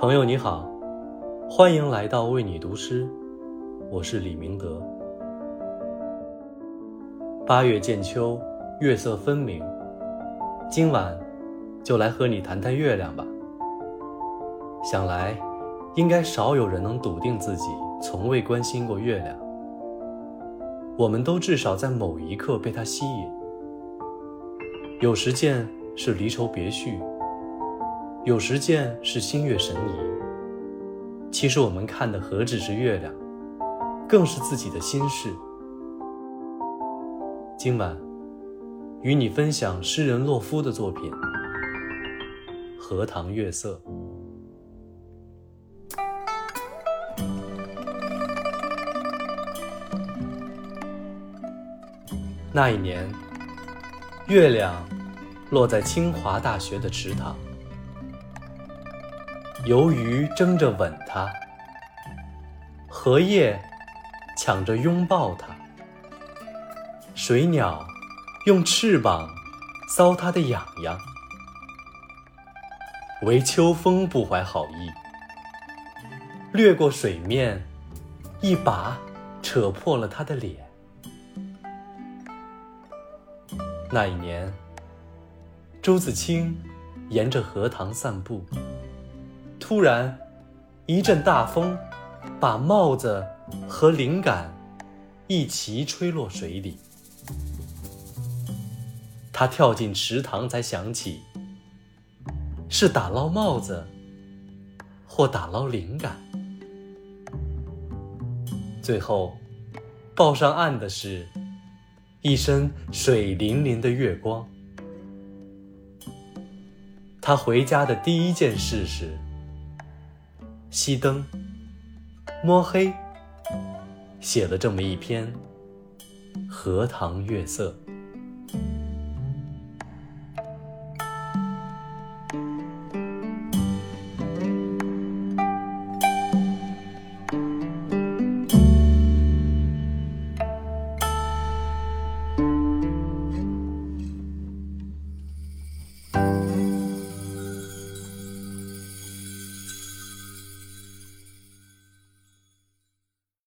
朋友你好，欢迎来到为你读诗，我是李明德。八月见秋，月色分明，今晚就来和你谈谈月亮吧。想来，应该少有人能笃定自己从未关心过月亮。我们都至少在某一刻被它吸引，有时见是离愁别绪。有时见是心悦神怡，其实我们看的何止是月亮，更是自己的心事。今晚，与你分享诗人洛夫的作品《荷塘月色》。那一年，月亮落在清华大学的池塘。游鱼争着吻它，荷叶抢着拥抱它，水鸟用翅膀搔它的痒痒，唯秋风不怀好意，掠过水面，一把扯破了它的脸。那一年，朱自清沿着荷塘散步。突然，一阵大风，把帽子和灵感一齐吹落水里。他跳进池塘，才想起是打捞帽子，或打捞灵感。最后，抱上岸的是一身水淋淋的月光。他回家的第一件事是。熄灯，摸黑，写了这么一篇《荷塘月色》。